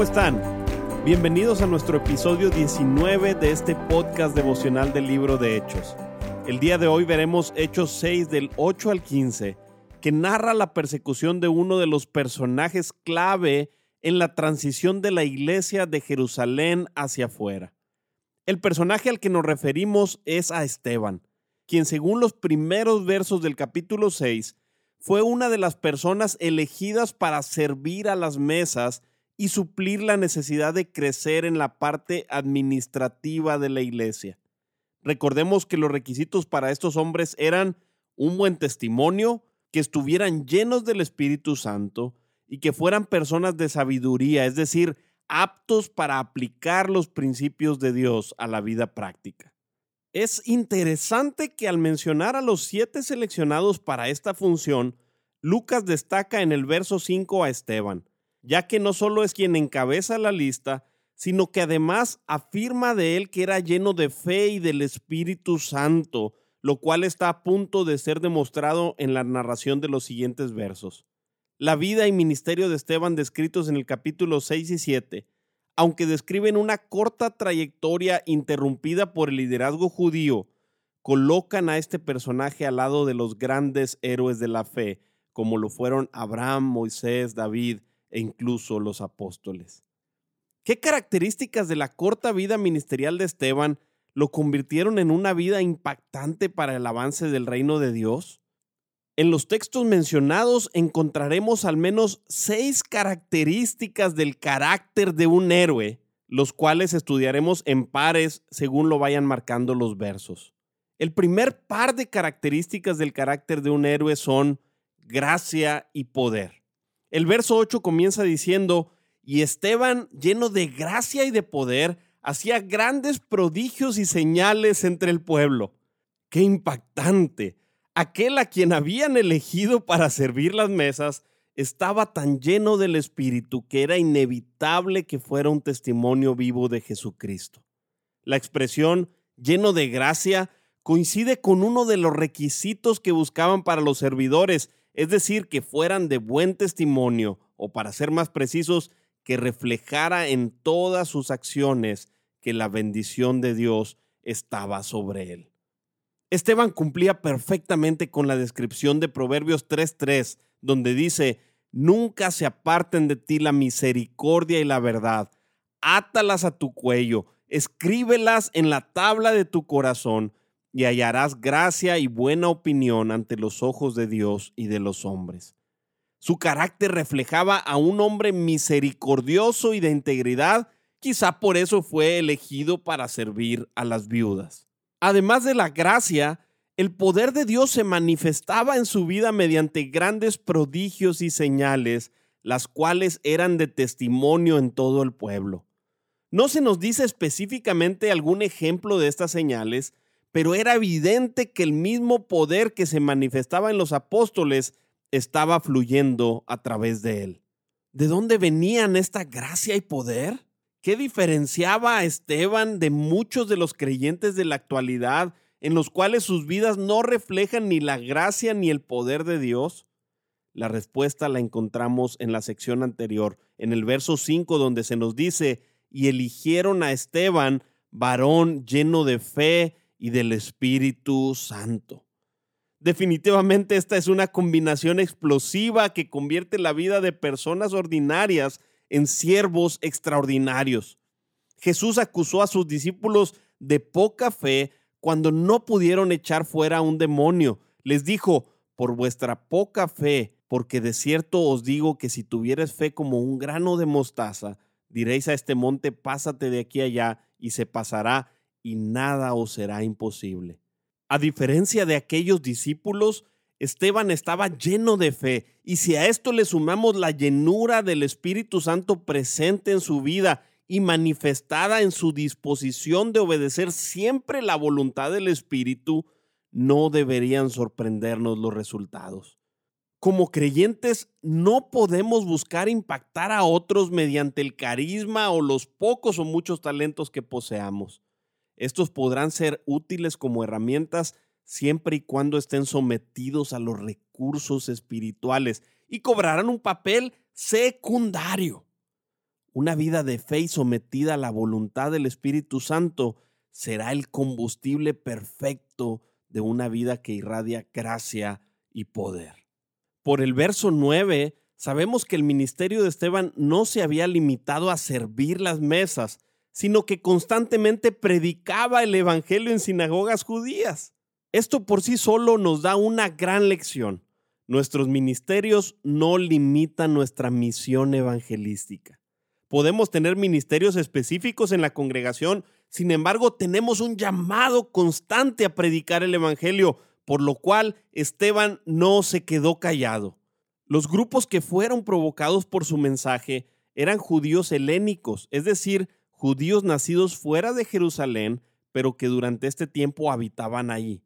¿Cómo están? Bienvenidos a nuestro episodio 19 de este podcast devocional del libro de Hechos. El día de hoy veremos Hechos 6 del 8 al 15, que narra la persecución de uno de los personajes clave en la transición de la iglesia de Jerusalén hacia afuera. El personaje al que nos referimos es a Esteban, quien según los primeros versos del capítulo 6 fue una de las personas elegidas para servir a las mesas y suplir la necesidad de crecer en la parte administrativa de la iglesia. Recordemos que los requisitos para estos hombres eran un buen testimonio, que estuvieran llenos del Espíritu Santo y que fueran personas de sabiduría, es decir, aptos para aplicar los principios de Dios a la vida práctica. Es interesante que al mencionar a los siete seleccionados para esta función, Lucas destaca en el verso 5 a Esteban, ya que no solo es quien encabeza la lista, sino que además afirma de él que era lleno de fe y del Espíritu Santo, lo cual está a punto de ser demostrado en la narración de los siguientes versos. La vida y ministerio de Esteban descritos en el capítulo 6 y 7 aunque describen una corta trayectoria interrumpida por el liderazgo judío, colocan a este personaje al lado de los grandes héroes de la fe, como lo fueron Abraham, Moisés, David e incluso los apóstoles. ¿Qué características de la corta vida ministerial de Esteban lo convirtieron en una vida impactante para el avance del reino de Dios? En los textos mencionados encontraremos al menos seis características del carácter de un héroe, los cuales estudiaremos en pares según lo vayan marcando los versos. El primer par de características del carácter de un héroe son gracia y poder. El verso 8 comienza diciendo, y Esteban, lleno de gracia y de poder, hacía grandes prodigios y señales entre el pueblo. ¡Qué impactante! aquel a quien habían elegido para servir las mesas estaba tan lleno del Espíritu que era inevitable que fuera un testimonio vivo de Jesucristo. La expresión lleno de gracia coincide con uno de los requisitos que buscaban para los servidores, es decir, que fueran de buen testimonio, o para ser más precisos, que reflejara en todas sus acciones que la bendición de Dios estaba sobre él. Esteban cumplía perfectamente con la descripción de Proverbios 3.3, donde dice, nunca se aparten de ti la misericordia y la verdad, átalas a tu cuello, escríbelas en la tabla de tu corazón, y hallarás gracia y buena opinión ante los ojos de Dios y de los hombres. Su carácter reflejaba a un hombre misericordioso y de integridad, quizá por eso fue elegido para servir a las viudas. Además de la gracia, el poder de Dios se manifestaba en su vida mediante grandes prodigios y señales, las cuales eran de testimonio en todo el pueblo. No se nos dice específicamente algún ejemplo de estas señales, pero era evidente que el mismo poder que se manifestaba en los apóstoles estaba fluyendo a través de él. ¿De dónde venían esta gracia y poder? ¿Qué diferenciaba a Esteban de muchos de los creyentes de la actualidad en los cuales sus vidas no reflejan ni la gracia ni el poder de Dios? La respuesta la encontramos en la sección anterior, en el verso 5, donde se nos dice, y eligieron a Esteban, varón lleno de fe y del Espíritu Santo. Definitivamente esta es una combinación explosiva que convierte la vida de personas ordinarias en siervos extraordinarios. Jesús acusó a sus discípulos de poca fe cuando no pudieron echar fuera a un demonio. Les dijo, por vuestra poca fe, porque de cierto os digo que si tuvieres fe como un grano de mostaza, diréis a este monte, pásate de aquí allá, y se pasará, y nada os será imposible. A diferencia de aquellos discípulos, Esteban estaba lleno de fe y si a esto le sumamos la llenura del Espíritu Santo presente en su vida y manifestada en su disposición de obedecer siempre la voluntad del Espíritu, no deberían sorprendernos los resultados. Como creyentes no podemos buscar impactar a otros mediante el carisma o los pocos o muchos talentos que poseamos. Estos podrán ser útiles como herramientas siempre y cuando estén sometidos a los recursos espirituales y cobrarán un papel secundario. Una vida de fe y sometida a la voluntad del Espíritu Santo será el combustible perfecto de una vida que irradia gracia y poder. Por el verso 9 sabemos que el ministerio de Esteban no se había limitado a servir las mesas, sino que constantemente predicaba el Evangelio en sinagogas judías. Esto por sí solo nos da una gran lección. Nuestros ministerios no limitan nuestra misión evangelística. Podemos tener ministerios específicos en la congregación, sin embargo tenemos un llamado constante a predicar el Evangelio, por lo cual Esteban no se quedó callado. Los grupos que fueron provocados por su mensaje eran judíos helénicos, es decir, judíos nacidos fuera de Jerusalén, pero que durante este tiempo habitaban allí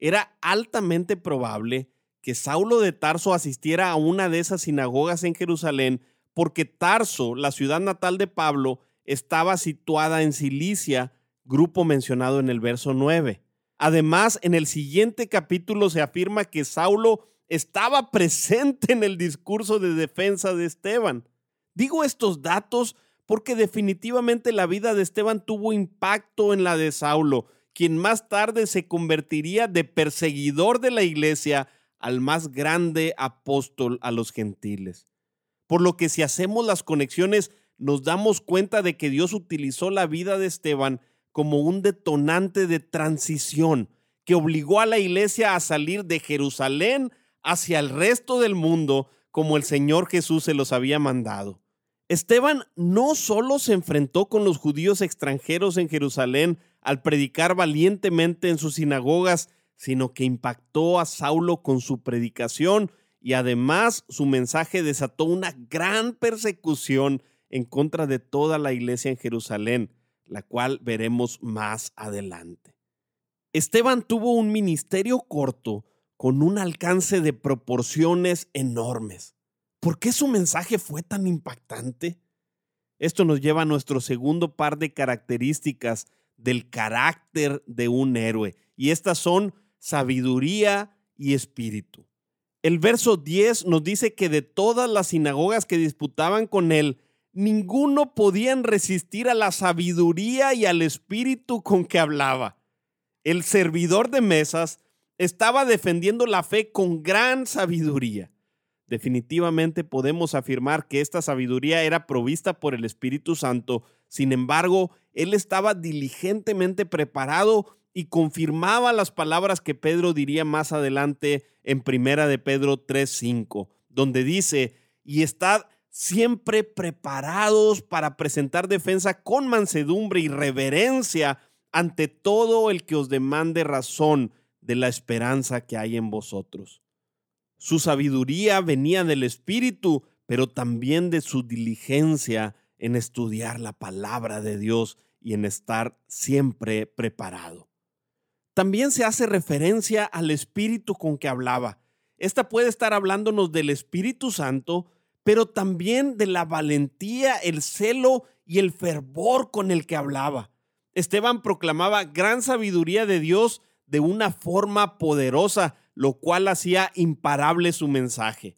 era altamente probable que Saulo de Tarso asistiera a una de esas sinagogas en Jerusalén porque Tarso, la ciudad natal de Pablo, estaba situada en Cilicia, grupo mencionado en el verso 9. Además, en el siguiente capítulo se afirma que Saulo estaba presente en el discurso de defensa de Esteban. Digo estos datos porque definitivamente la vida de Esteban tuvo impacto en la de Saulo, quien más tarde se convertiría de perseguidor de la iglesia al más grande apóstol a los gentiles. Por lo que si hacemos las conexiones, nos damos cuenta de que Dios utilizó la vida de Esteban como un detonante de transición que obligó a la iglesia a salir de Jerusalén hacia el resto del mundo como el Señor Jesús se los había mandado. Esteban no solo se enfrentó con los judíos extranjeros en Jerusalén al predicar valientemente en sus sinagogas, sino que impactó a Saulo con su predicación y además su mensaje desató una gran persecución en contra de toda la iglesia en Jerusalén, la cual veremos más adelante. Esteban tuvo un ministerio corto con un alcance de proporciones enormes. ¿Por qué su mensaje fue tan impactante? Esto nos lleva a nuestro segundo par de características del carácter de un héroe, y estas son sabiduría y espíritu. El verso 10 nos dice que de todas las sinagogas que disputaban con él, ninguno podían resistir a la sabiduría y al espíritu con que hablaba. El servidor de mesas estaba defendiendo la fe con gran sabiduría. Definitivamente podemos afirmar que esta sabiduría era provista por el Espíritu Santo, sin embargo, él estaba diligentemente preparado y confirmaba las palabras que Pedro diría más adelante en Primera de Pedro 3:5, donde dice, "Y estad siempre preparados para presentar defensa con mansedumbre y reverencia ante todo el que os demande razón de la esperanza que hay en vosotros." Su sabiduría venía del Espíritu, pero también de su diligencia en estudiar la palabra de Dios y en estar siempre preparado. También se hace referencia al Espíritu con que hablaba. Esta puede estar hablándonos del Espíritu Santo, pero también de la valentía, el celo y el fervor con el que hablaba. Esteban proclamaba gran sabiduría de Dios de una forma poderosa, lo cual hacía imparable su mensaje.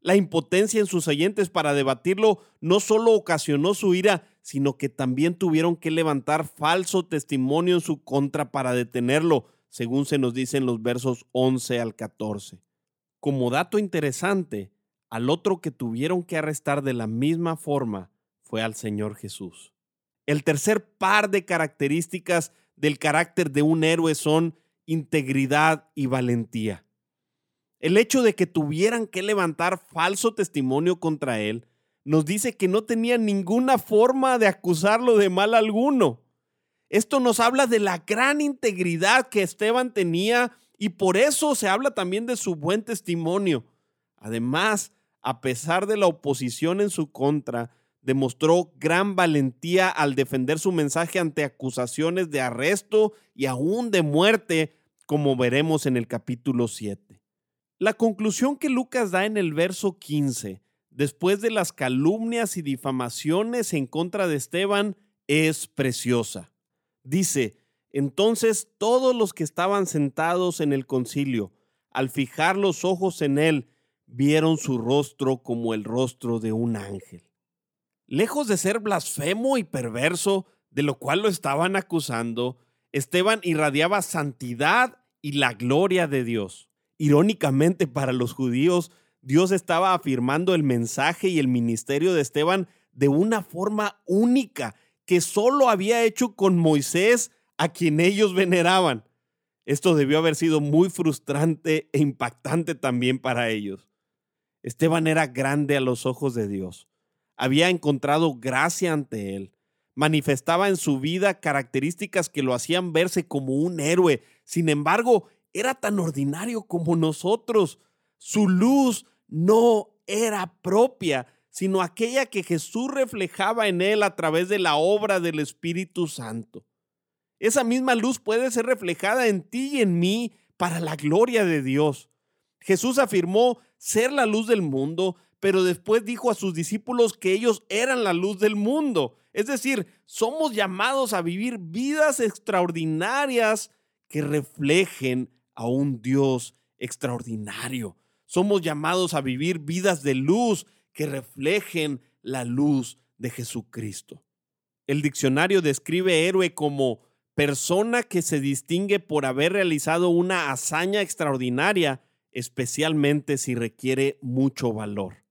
La impotencia en sus oyentes para debatirlo no solo ocasionó su ira, sino que también tuvieron que levantar falso testimonio en su contra para detenerlo, según se nos dice en los versos 11 al 14. Como dato interesante, al otro que tuvieron que arrestar de la misma forma fue al Señor Jesús. El tercer par de características del carácter de un héroe son integridad y valentía. El hecho de que tuvieran que levantar falso testimonio contra él nos dice que no tenía ninguna forma de acusarlo de mal alguno. Esto nos habla de la gran integridad que Esteban tenía Y por eso se habla también de su buen testimonio. Además, a pesar de la oposición en su contra, demostró gran valentía al defender su mensaje ante acusaciones de arresto y aún de muerte, como veremos en el capítulo 7. La conclusión que Lucas da en el verso 15, después de las calumnias y difamaciones en contra de Esteban, es preciosa. Dice, entonces todos los que estaban sentados en el concilio, al fijar los ojos en él, vieron su rostro como el rostro de un ángel. Lejos de ser blasfemo y perverso, de lo cual lo estaban acusando, Esteban irradiaba santidad y la gloria de Dios. Irónicamente para los judíos, Dios estaba afirmando el mensaje y el ministerio de Esteban de una forma única que solo había hecho con Moisés, a quien ellos veneraban. Esto debió haber sido muy frustrante e impactante también para ellos. Esteban era grande a los ojos de Dios. Había encontrado gracia ante él. Manifestaba en su vida características que lo hacían verse como un héroe. Sin embargo, era tan ordinario como nosotros. Su luz no era propia, sino aquella que Jesús reflejaba en él a través de la obra del Espíritu Santo. Esa misma luz puede ser reflejada en ti y en mí para la gloria de Dios. Jesús afirmó ser la luz del mundo, pero después dijo a sus discípulos que ellos eran la luz del mundo. Es decir, somos llamados a vivir vidas extraordinarias que reflejen a un Dios extraordinario. Somos llamados a vivir vidas de luz que reflejen la luz de Jesucristo. El diccionario describe héroe como persona que se distingue por haber realizado una hazaña extraordinaria, especialmente si requiere mucho valor.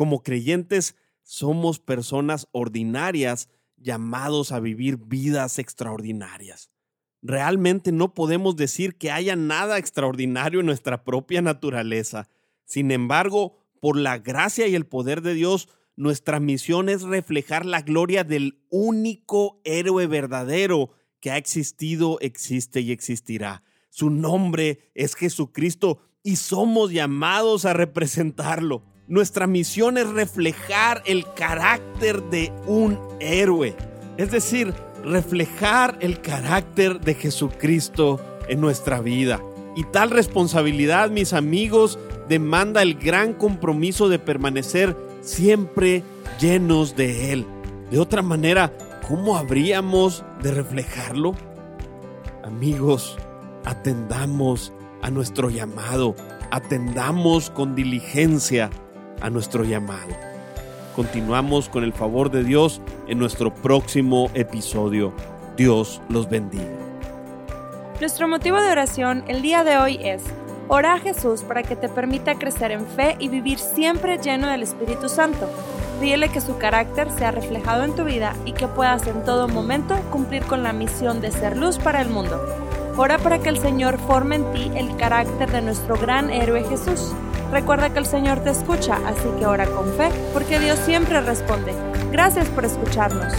Como creyentes, somos personas ordinarias llamados a vivir vidas extraordinarias. Realmente no podemos decir que haya nada extraordinario en nuestra propia naturaleza. Sin embargo, por la gracia y el poder de Dios, nuestra misión es reflejar la gloria del único héroe verdadero que ha existido, existe y existirá. Su nombre es Jesucristo y somos llamados a representarlo. Nuestra misión es reflejar el carácter de un héroe, es decir, reflejar el carácter de Jesucristo en nuestra vida. Y tal responsabilidad, mis amigos, demanda el gran compromiso de permanecer siempre llenos de Él. De otra manera, ¿cómo habríamos de reflejarlo? Amigos, atendamos a nuestro llamado, atendamos con diligencia a nuestro llamado. Continuamos con el favor de Dios en nuestro próximo episodio. Dios los bendiga. Nuestro motivo de oración el día de hoy es Ora a Jesús para que te permita crecer en fe y vivir siempre lleno del Espíritu Santo. Pídele que su carácter sea reflejado en tu vida y que puedas en todo momento cumplir con la misión de ser luz para el mundo. Ora para que el Señor forme en ti el carácter de nuestro gran héroe Jesús. Recuerda que el Señor te escucha, así que ora con fe, porque Dios siempre responde. Gracias por escucharnos.